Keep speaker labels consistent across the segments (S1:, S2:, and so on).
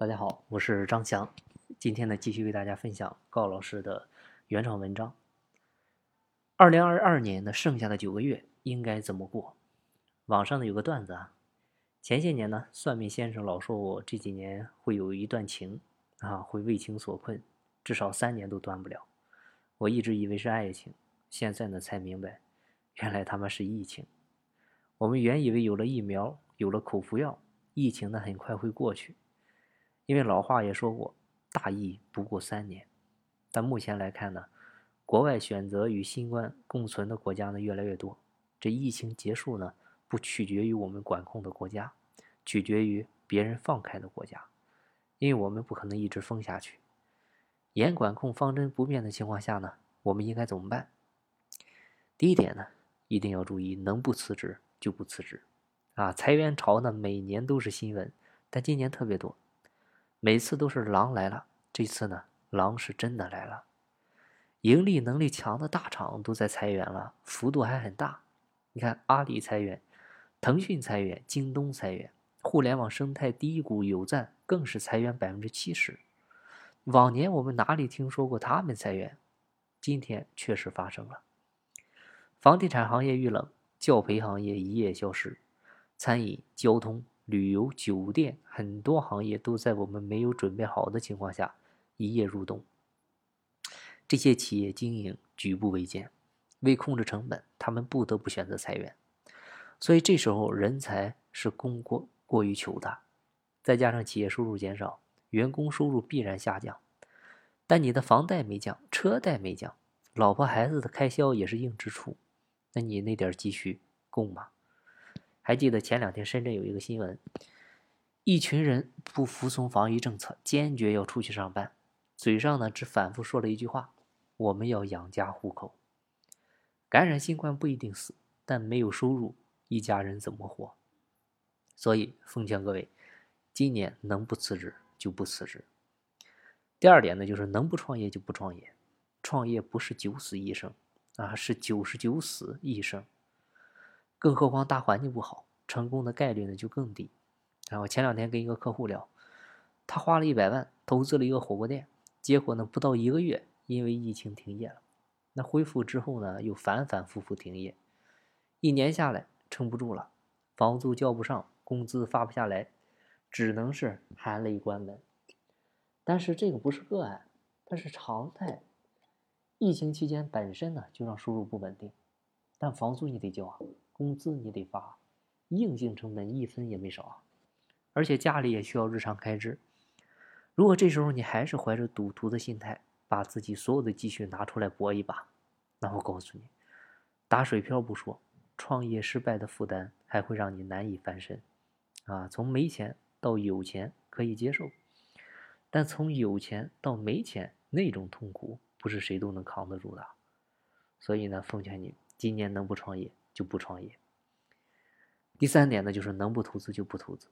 S1: 大家好，我是张翔，今天呢继续为大家分享高老师的原创文章。二零二二年的剩下的九个月应该怎么过？网上呢有个段子啊，前些年呢算命先生老说我这几年会有一段情啊，会为情所困，至少三年都断不了。我一直以为是爱情，现在呢才明白，原来他妈是疫情。我们原以为有了疫苗，有了口服药，疫情呢很快会过去。因为老话也说过，大疫不过三年，但目前来看呢，国外选择与新冠共存的国家呢越来越多。这疫情结束呢，不取决于我们管控的国家，取决于别人放开的国家。因为我们不可能一直封下去。严管控方针不变的情况下呢，我们应该怎么办？第一点呢，一定要注意，能不辞职就不辞职。啊，裁员潮呢每年都是新闻，但今年特别多。每次都是狼来了，这次呢，狼是真的来了。盈利能力强的大厂都在裁员了，幅度还很大。你看，阿里裁员，腾讯裁员，京东裁员，互联网生态第一股有赞更是裁员百分之七十。往年我们哪里听说过他们裁员？今天确实发生了。房地产行业遇冷，教培行业一夜消失，餐饮、交通。旅游、酒店很多行业都在我们没有准备好的情况下一夜入冬。这些企业经营举步维艰，为控制成本，他们不得不选择裁员。所以这时候人才是供过过于求的，再加上企业收入减少，员工收入必然下降。但你的房贷没降，车贷没降，老婆孩子的开销也是硬支出，那你那点积蓄够吗？还记得前两天深圳有一个新闻，一群人不服从防疫政策，坚决要出去上班，嘴上呢只反复说了一句话：“我们要养家糊口。”感染新冠不一定死，但没有收入，一家人怎么活？所以奉劝各位，今年能不辞职就不辞职。第二点呢，就是能不创业就不创业，创业不是九死一生啊，是九十九死一生。更何况大环境不好，成功的概率呢就更低。然后前两天跟一个客户聊，他花了一百万投资了一个火锅店，结果呢不到一个月，因为疫情停业了。那恢复之后呢，又反反复复停业，一年下来撑不住了，房租交不上，工资发不下来，只能是含泪关门。但是这个不是个案，它是常态。疫情期间本身呢就让收入不稳定，但房租你得交啊。工资你得发，硬性成本一分也没少啊！而且家里也需要日常开支。如果这时候你还是怀着赌徒的心态，把自己所有的积蓄拿出来搏一把，那我告诉你，打水漂不说，创业失败的负担还会让你难以翻身。啊，从没钱到有钱可以接受，但从有钱到没钱那种痛苦，不是谁都能扛得住的。所以呢，奉劝你，今年能不创业？就不创业。第三点呢，就是能不投资就不投资。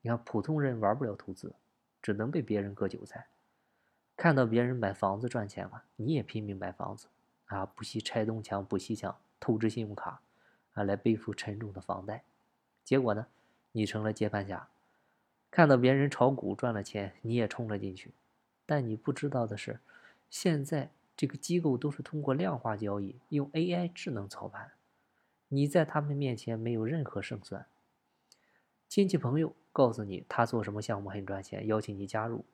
S1: 你看，普通人玩不了投资，只能被别人割韭菜。看到别人买房子赚钱了，你也拼命买房子啊，不惜拆东墙补西墙，透支信用卡啊，来背负沉重的房贷。结果呢，你成了接盘侠。看到别人炒股赚了钱，你也冲了进去。但你不知道的是，现在这个机构都是通过量化交易，用 AI 智能操盘。你在他们面前没有任何胜算。亲戚朋友告诉你他做什么项目很赚钱，邀请你加入。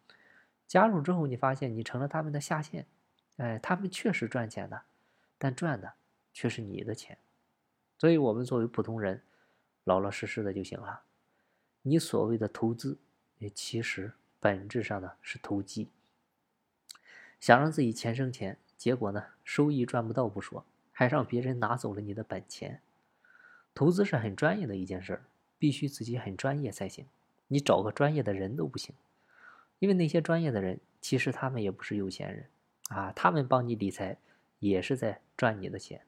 S1: 加入之后，你发现你成了他们的下线。哎，他们确实赚钱的，但赚的却是你的钱。所以，我们作为普通人，老老实实的就行了。你所谓的投资，也其实本质上呢是投机。想让自己钱生钱，结果呢收益赚不到不说，还让别人拿走了你的本钱。投资是很专业的一件事儿，必须自己很专业才行。你找个专业的人都不行，因为那些专业的人其实他们也不是有钱人啊，他们帮你理财也是在赚你的钱。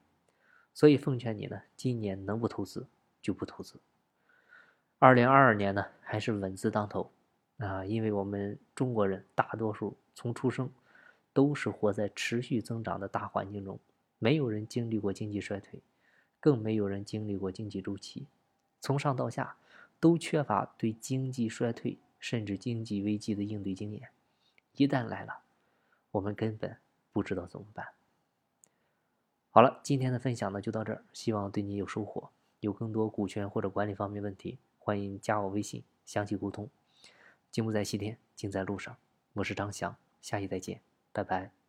S1: 所以奉劝你呢，今年能不投资就不投资。二零二二年呢，还是稳字当头啊，因为我们中国人大多数从出生都是活在持续增长的大环境中，没有人经历过经济衰退。更没有人经历过经济周期，从上到下都缺乏对经济衰退甚至经济危机的应对经验。一旦来了，我们根本不知道怎么办。好了，今天的分享呢就到这儿，希望对你有收获。有更多股权或者管理方面问题，欢迎加我微信详细沟通。金不在西天，金在路上。我是张翔，下期再见，拜拜。